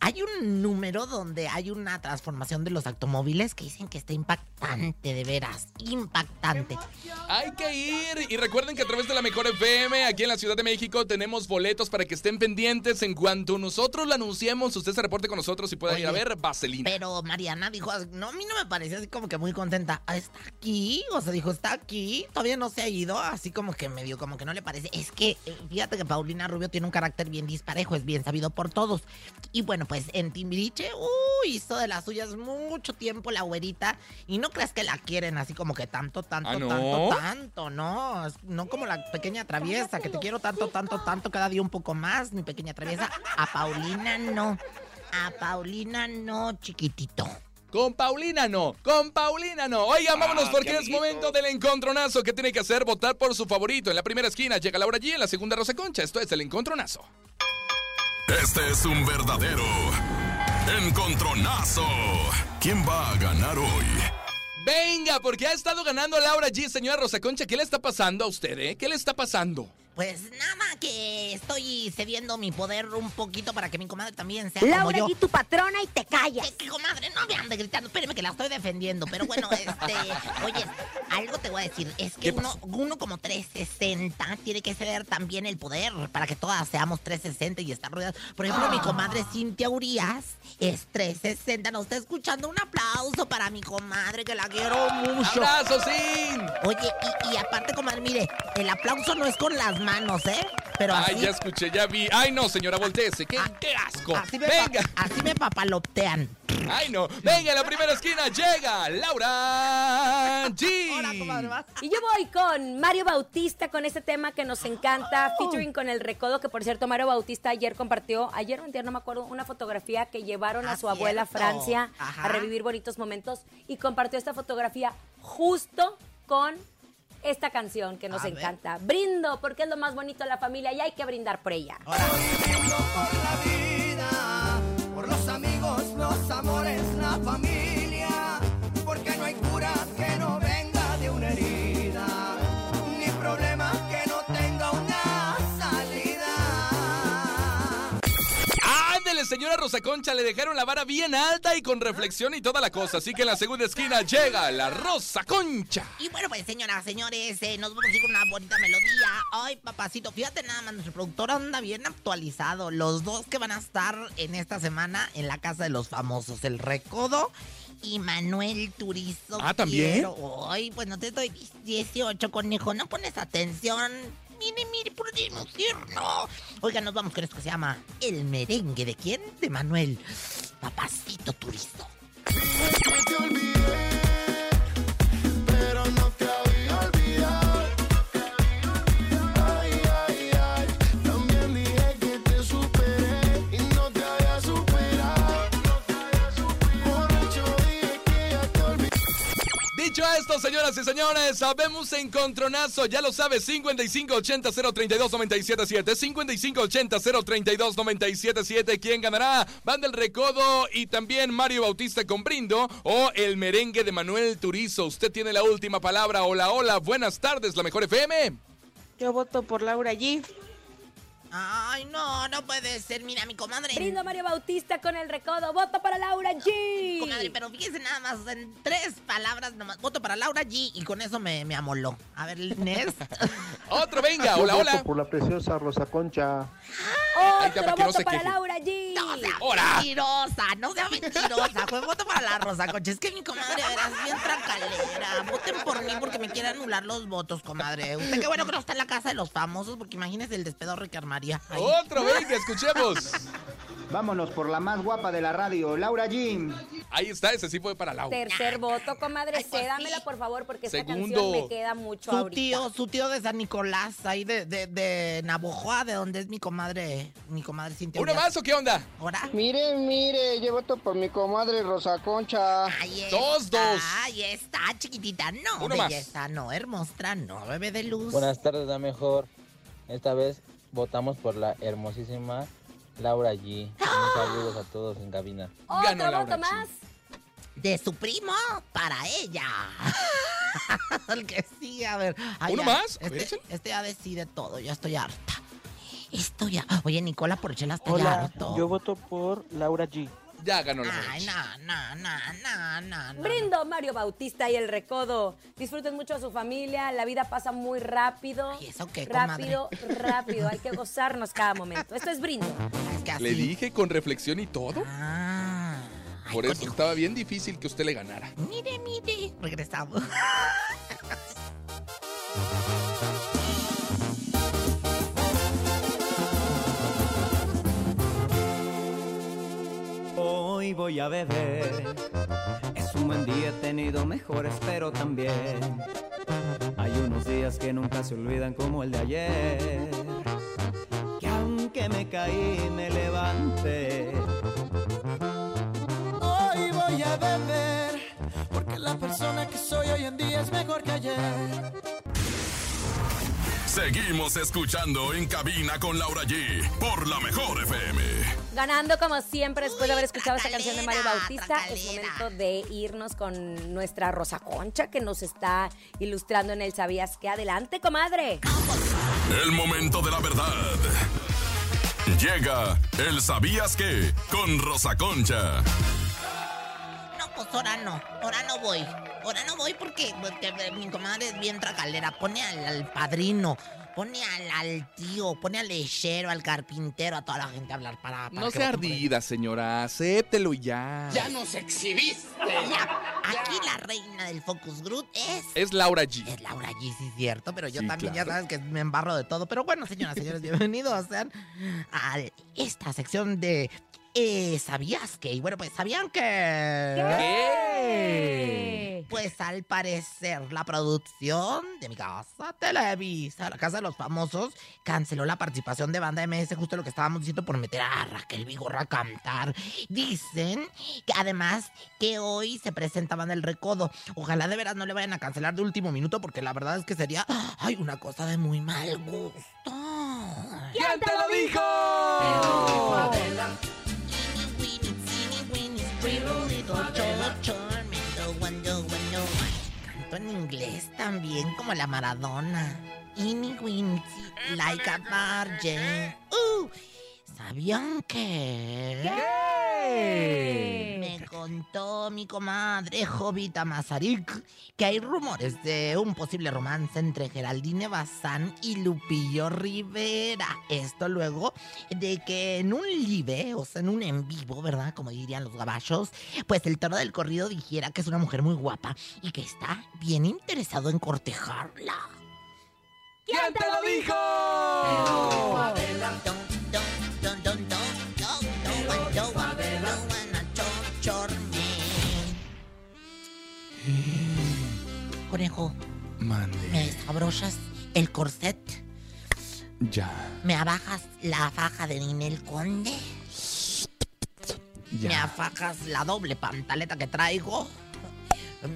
Speaker 3: hay un número donde hay una transformación de los automóviles que dicen que está impactante, de veras, impactante.
Speaker 4: Hay que ir. Y recuerden que a través de la Mejor FM, aquí en la Ciudad de México, tenemos boletos para que estén pendientes. En cuanto nosotros lo anunciemos, usted se reporte con nosotros y pueda ir a ver Vaselina.
Speaker 3: Pero Mariana dijo, no, a mí no me pareció así como que muy contenta. Ah, ¿Está aquí? O sea, dijo, ¿está aquí? Todavía no se ha ido. Así como que medio, como que no le parece. Es que, eh, fíjate que Paulina Rubio tiene un carácter bien disparejo, es bien sabido por todos. Y bueno, pues en Timbiriche, uy, hizo de las suyas mucho tiempo la güerita. Y no creas que la quieren así como que tanto, tanto,
Speaker 4: ¿Ah, no?
Speaker 3: tanto, tanto, ¿no? No como la pequeña traviesa, que te quiero tanto, tanto, tanto, cada día un poco más, mi pequeña traviesa. A Paulina no. A Paulina no, chiquitito.
Speaker 4: Con Paulina no, con Paulina no. Oigan, vámonos porque es momento del encontronazo que tiene que hacer votar por su favorito. En la primera esquina llega Laura G, en la segunda Rosa Concha. Esto es el encontronazo.
Speaker 1: Este es un verdadero encontronazo. ¿Quién va a ganar hoy?
Speaker 4: Venga, porque ha estado ganando Laura G, señora Rosa Concha. ¿Qué le está pasando a usted, eh? ¿Qué le está pasando?
Speaker 3: Pues nada, que estoy cediendo mi poder un poquito para que mi comadre también sea
Speaker 2: Laura
Speaker 3: como yo.
Speaker 2: G, tu patrona y te callas.
Speaker 3: Que, que, comadre, no me ande gritando, espéreme que la estoy defendiendo. Pero bueno, este, oye, algo te voy a decir. Es que uno, uno como 360 tiene que ceder también el poder para que todas seamos 360 y estar rodeadas. Por ejemplo, mi comadre Cintia Urias es 360. Nos está escuchando. Un aplauso para mi comadre, que la quiero mucho.
Speaker 4: ¡Abrazo, Sin!
Speaker 3: Oye, y, y aparte, comadre, mire, el aplauso no es con las manos, ¿eh? Pero
Speaker 4: Ay,
Speaker 3: así,
Speaker 4: ya escuché, ya vi. Ay, no, señora, volteese. ¡Qué, qué asco!
Speaker 3: así me,
Speaker 4: Venga.
Speaker 3: pa- así me papaloptean.
Speaker 4: Ay, no. Venga, en la primera esquina llega Laura G.
Speaker 2: Y yo voy con Mario Bautista con este tema que nos encanta, featuring con el recodo, que por cierto Mario Bautista ayer compartió, ayer o antier, no me acuerdo, una fotografía que llevaron a
Speaker 3: Ah,
Speaker 2: su abuela a. Francia
Speaker 3: Ajá.
Speaker 2: a revivir bonitos momentos y compartió esta fotografía justo con esta canción que nos
Speaker 3: A ver.
Speaker 2: encanta. Brindo, porque es lo más bonito de la familia y hay que brindar por ella.
Speaker 14: Por los amigos, los amores, la familia.
Speaker 4: Señora Rosa Concha, le dejaron la vara bien alta y con reflexión y toda la cosa. Así que en la segunda esquina llega la Rosa Concha.
Speaker 3: Y bueno, pues señoras, señores, eh, nos vamos a ir con una bonita melodía. Ay, papacito, fíjate nada más, nuestro productor anda bien actualizado. Los dos que van a estar en esta semana en la casa de los famosos, el Recodo y Manuel Turizo.
Speaker 4: Ah, ¿también?
Speaker 3: Ay, pues no te doy 18, conejo, no pones atención. Mire, mire, por decir, no. Oiga, nos vamos con esto que se llama El merengue. ¿De quién? De Manuel. Papacito Turizo.
Speaker 4: Esto, señoras y señores, sabemos encontronazo, ya lo sabes, 5580-032-977, 5580-032-977, ¿quién ganará? Van del Recodo y también Mario Bautista con Brindo o el merengue de Manuel Turizo. Usted tiene la última palabra. Hola, hola, buenas tardes, la mejor FM.
Speaker 15: Yo voto por Laura G.
Speaker 3: Ay, no, no puede ser. Mira, mi comadre.
Speaker 2: Brindo a Mario Bautista con el recodo. Voto para Laura G.
Speaker 3: Comadre, pero fíjese nada más, en tres palabras nomás. Voto para Laura G y con eso me, me amoló. A ver, Inés.
Speaker 4: Otro, venga,
Speaker 10: Yo
Speaker 4: hola,
Speaker 10: voto
Speaker 4: hola.
Speaker 10: por la preciosa Rosa Concha.
Speaker 4: Está,
Speaker 2: Otro
Speaker 4: para que no
Speaker 2: voto para
Speaker 4: queje.
Speaker 2: Laura G.
Speaker 3: No sea
Speaker 4: ¡Hora!
Speaker 3: mentirosa, no sea mentirosa. Pues voto para la Rosa Concha. Es que mi comadre, verás, bien trancalera. Voten por mí porque me quiere anular los votos, comadre. Usted qué bueno que no está en la casa de los famosos, porque imagínese el despedorre que armaría. Ahí.
Speaker 4: Otro, venga, escuchemos.
Speaker 16: Vámonos por la más guapa de la radio, Laura Jim.
Speaker 4: Ahí está, ese sí fue para Laura.
Speaker 2: Tercer voto, comadre.
Speaker 3: Ay, pues
Speaker 2: Cédamela, por favor, porque esta
Speaker 4: Segundo.
Speaker 2: canción me queda mucho
Speaker 3: Su
Speaker 2: ahorita.
Speaker 3: tío, su tío de San Nicolás, ahí de, de, de Navojoa, de donde es mi comadre, mi comadre Cintia.
Speaker 4: ¿Uno más o qué onda?
Speaker 3: ¿Ahora?
Speaker 10: Mire, mire, yo voto por mi comadre Rosa Concha.
Speaker 3: Ahí
Speaker 4: Dos,
Speaker 3: está,
Speaker 4: dos.
Speaker 3: Ahí está, chiquitita. No,
Speaker 4: Uno más.
Speaker 3: belleza, no, hermosa, no, bebé de luz.
Speaker 17: Buenas tardes, la mejor. Esta vez votamos por la hermosísima Laura G. Un saludos a todos en cabina.
Speaker 4: Ganó
Speaker 2: Otro
Speaker 4: Laura
Speaker 2: voto
Speaker 4: G.
Speaker 2: más.
Speaker 3: De su primo para ella. El que sí, a ver. Ay,
Speaker 4: ¿Uno
Speaker 3: ya,
Speaker 4: más? A ver,
Speaker 3: Este,
Speaker 4: échale.
Speaker 3: este ya decide todo, ya estoy harta. Estoy ya. Oye, Nicola, por echarla estoy
Speaker 12: Hola,
Speaker 3: harto.
Speaker 12: yo voto por Laura G.
Speaker 4: Ya ganó Laura
Speaker 3: Ay, no, no, no, no, no, no.
Speaker 2: Brindo Mario Bautista y el recodo. Disfruten mucho a su familia. La vida pasa muy rápido.
Speaker 3: ¿Y eso qué, comadre?
Speaker 2: Rápido, rápido. Hay que gozarnos cada momento. Esto es brindo.
Speaker 3: Es que así.
Speaker 4: Le dije con reflexión y todo.
Speaker 3: Ah. Ay,
Speaker 4: Por eso estaba bien difícil que usted le ganara.
Speaker 3: Mire, mire. Regresamos.
Speaker 18: Voy a beber. Es un buen día, he tenido mejores, pero también hay unos días que nunca se olvidan como el de ayer. Que aunque me caí, me levanté.
Speaker 14: Hoy voy a beber, porque la persona que soy hoy en día es mejor que ayer.
Speaker 1: Seguimos escuchando en cabina con Laura G por la mejor FM.
Speaker 2: Ganando como siempre después de haber escuchado esta canción de Mario Bautista, es momento de irnos con nuestra Rosa Concha que nos está ilustrando en el Sabías que adelante, comadre.
Speaker 1: El momento de la verdad. Llega el ¿Sabías qué? Con Rosa Concha.
Speaker 3: Pues ahora no. Ahora no voy. Ahora no voy porque, porque mi comadre es bien tracalera. Pone al, al padrino. Pone al, al tío, pone al lechero, al carpintero, a toda la gente a hablar para... para
Speaker 4: No sea ardida, señora. Acéptelo y ya.
Speaker 3: nos exhibiste. Aquí la reina del Focus Group es...
Speaker 4: Es Laura G.
Speaker 3: Es Laura G, sí, cierto, pero yo
Speaker 4: Sí,
Speaker 3: también
Speaker 4: claro.
Speaker 3: ya sabes que me embarro de todo. Pero bueno, señoras y señores, bienvenidos sean a esta sección de eh, ¿Sabías que? Y bueno, pues ¿sabían que?
Speaker 2: ¿Qué?
Speaker 3: Pues al parecer la producción de mi casa Televisa, la casa de los famosos, canceló la participación de Banda MS, justo lo que estábamos diciendo por meter a Raquel Vigorra a cantar. Dicen que además que hoy se presenta Banda El Recodo. Ojalá de veras no le vayan a cancelar de último minuto porque la verdad es que sería, ay, una cosa de muy mal gusto.
Speaker 2: ¿Quién te lo dijo?
Speaker 3: Canto en inglés también, como la Maradona. Inni Winnie, like a virgin. Uh, ¿Sabían que? Me contó mi comadre Jovita Mazarik que hay rumores de un posible romance entre Geraldine Bazán y Lupillo Rivera. Esto luego de que en un live, o sea, en un en vivo, ¿verdad? Como dirían los gabachos, pues el toro del corrido dijera que es una mujer muy guapa y que está bien interesado en cortejarla.
Speaker 2: ¿Quién te lo dijo?
Speaker 4: Mande.
Speaker 3: ¿me desabrochas el corset?
Speaker 4: Ya.
Speaker 3: ¿Me abajas la faja de Ninel Conde? ¿Me
Speaker 4: Ya.
Speaker 3: afajas la doble pantaleta que traigo?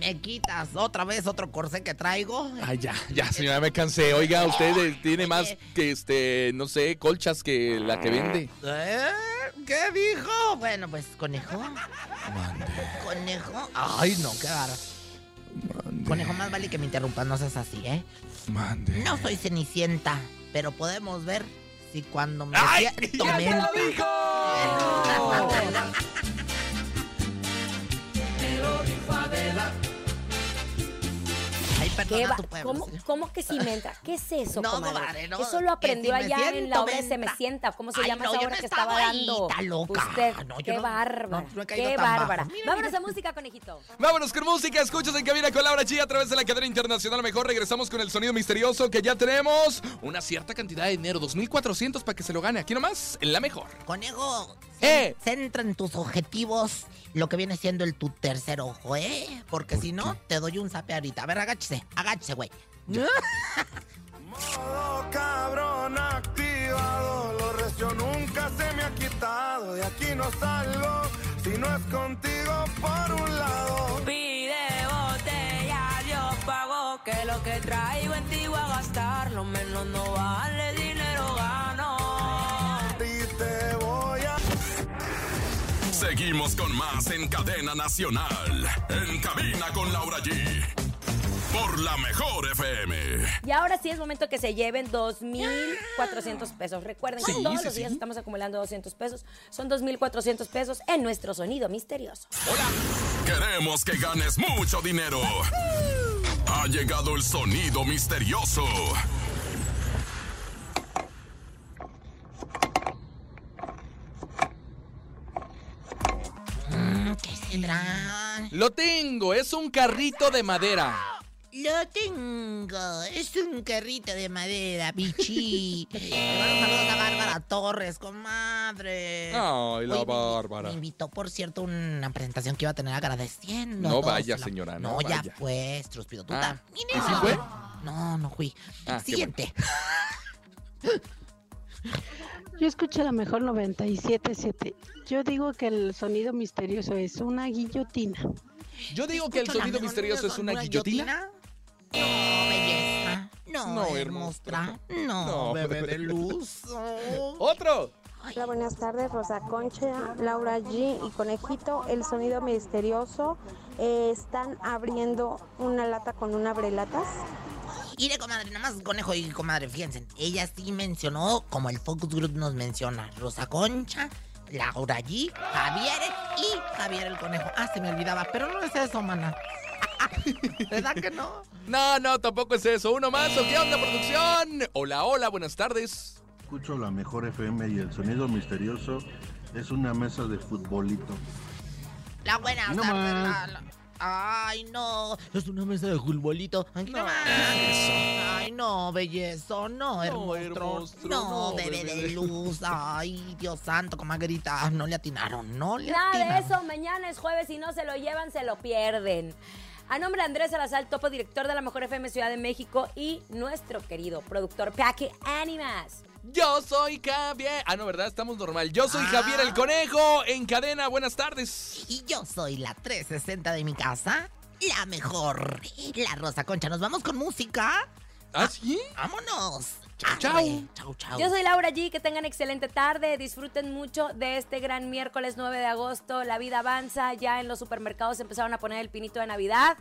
Speaker 3: ¿Me quitas otra vez otro corsé que traigo?
Speaker 4: Ay, ya, ya, señora, me cansé. Oiga, usted eh, tiene más que, este, no sé, colchas que la que vende.
Speaker 3: ¿Eh? ¿Qué dijo? Bueno, pues, conejo. Conejo. Ay, no, qué bárbaro. Conejo, más vale que me interrumpas, no seas así, ¿eh?
Speaker 4: Mande.
Speaker 3: No soy cenicienta, pero podemos ver si cuando me
Speaker 4: ¡Ay!
Speaker 3: siento
Speaker 4: ¡Ya te lo dijo!
Speaker 2: ¿Qué
Speaker 3: perdona
Speaker 2: va-
Speaker 3: tu pueblo,
Speaker 2: ¿Cómo,
Speaker 3: señor.
Speaker 2: ¿Cómo que si me entra? ¿Qué es eso,
Speaker 3: No,
Speaker 2: comadre?
Speaker 3: comadre, no,
Speaker 2: Eso lo aprendió allá en la obra de Se me sienta. ¿Cómo se
Speaker 3: Ay,
Speaker 2: llama
Speaker 3: no,
Speaker 2: esa obra
Speaker 3: no
Speaker 2: que
Speaker 3: estaba ahí,
Speaker 2: dando?
Speaker 3: está loca.
Speaker 2: Usted,
Speaker 3: No, yo
Speaker 2: qué
Speaker 3: no-
Speaker 2: bárbara.
Speaker 3: no, no he caído
Speaker 2: qué
Speaker 3: tan bajo.
Speaker 2: bárbara.
Speaker 3: Mira,
Speaker 2: Vámonos a música, conejito.
Speaker 4: Vámonos con música, escuchas en cabina con Laura G a través de la cadena internacional. Mejor regresamos con el sonido misterioso que ya tenemos una cierta cantidad de dinero, 2.400 para que se lo gane. Aquí nomás, en la mejor.
Speaker 3: Conejo,
Speaker 4: ¡Eh!
Speaker 3: centra en tus objetivos lo que viene siendo el tu tercer ojo, ¿eh? Porque si no, te doy un zape ahorita. A ver, agáchese, agáchese, güey.
Speaker 5: Modo cabrón activado, lo recio nunca se me ha quitado. De aquí no salgo si no es contigo por un lado.
Speaker 6: Pide botella, Dios pagó que lo que traigo en ti voy a gastar, lo menos no vale dinero gano.
Speaker 5: A
Speaker 1: Seguimos con más en cadena nacional. En cabina con Laura G. Por la mejor FM.
Speaker 2: Y ahora sí es momento que se lleven 2.400 pesos. Recuerden que
Speaker 1: Sí,
Speaker 2: todos
Speaker 1: sí,
Speaker 2: los días
Speaker 1: sí.
Speaker 2: estamos acumulando 200 pesos. Son 2.400 pesos en nuestro sonido misterioso.
Speaker 1: Queremos que ganes mucho dinero. Ha llegado el sonido misterioso.
Speaker 3: ¿Qué será?
Speaker 4: Lo tengo, es un carrito de madera.
Speaker 3: Lo tengo. Es un carrito de madera, mando saludos a Bárbara Torres, comadre.
Speaker 4: Ay, la
Speaker 3: Oye,
Speaker 4: Bárbara.
Speaker 3: Me invitó, por cierto, una presentación que iba a tener agradeciendo.
Speaker 4: No vaya,
Speaker 3: la-
Speaker 4: señora,
Speaker 3: No,
Speaker 4: no
Speaker 3: ya fue, Truspido. Tú
Speaker 4: Ah,
Speaker 3: también.
Speaker 4: ¿y sí fue?
Speaker 3: No, no fui.
Speaker 4: Ah,
Speaker 3: Siguiente.
Speaker 19: Yo escucho la mejor 97.7. Yo digo que el sonido misterioso es una guillotina.
Speaker 4: Yo digo que el sonido misterioso es una guillotina.
Speaker 3: No, belleza. No,
Speaker 4: No,
Speaker 3: hermosa. No,
Speaker 4: No,
Speaker 3: bebé de luz.
Speaker 4: ¡Otro!
Speaker 7: Hola, buenas tardes, Rosa Concha, Laura G y Conejito. El sonido misterioso. eh, están abriendo una lata con un abrelatas.
Speaker 3: Y de comadre, nada más conejo y comadre, fíjense, ella sí mencionó, como el Focus Group nos menciona, Rosa Concha, Laura G, Javier y Javier el conejo. Ah, se me olvidaba, pero no es eso, mana. ¿Verdad que no?
Speaker 4: No, no, tampoco es eso. Uno más, ¿o qué onda, producción? Hola, hola, buenas tardes.
Speaker 20: Escucho la mejor FM y el sonido misterioso es una mesa de futbolito.
Speaker 3: La buena
Speaker 20: No
Speaker 3: la- la- Ay, no. Es una mesa de futbolito. Aquí no, Ay, no, bellezo. No, hermoso. No,
Speaker 4: no,
Speaker 3: bebé
Speaker 4: bebé.
Speaker 3: de luz. Ay, Dios santo, comadrita. No le atinaron, no le
Speaker 2: Nada de eso, mañana es jueves y no se lo llevan, se lo pierden. A nombre de Andrés Salazar, topo director de la Mejor FM Ciudad de México y nuestro querido productor Paque Animas.
Speaker 4: Yo soy Javier. Ah, no, ¿verdad? Estamos normal. Yo soy Javier el Conejo en cadena. Buenas tardes.
Speaker 3: Y yo soy la 360 de mi casa. La mejor. La Rosa Concha. ¿Nos vamos con música?
Speaker 4: ¿Ah, sí?
Speaker 3: Vámonos.
Speaker 4: Chau.
Speaker 3: Chau, chau.
Speaker 2: Yo soy Laura G, que tengan excelente tarde, disfruten mucho de este gran miércoles 9 de agosto, la vida avanza, ya en los supermercados empezaron a poner el pinito de Navidad.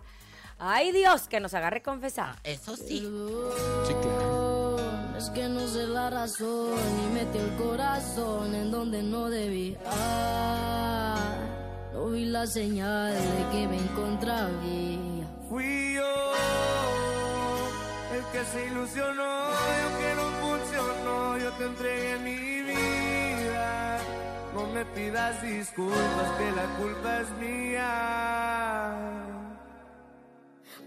Speaker 2: Ay Dios, que nos agarre confesar.
Speaker 3: Eso sí.
Speaker 6: Es que no sé la razón y metí el corazón en donde no debía. No vi la señal de que me encontraba.
Speaker 5: Fui yo el que se ilusionó y aunque no funcionó, yo te entregué mi vida. No me pidas disculpas, que la culpa es mía.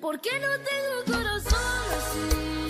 Speaker 6: ¿Por qué no tengo corazón así?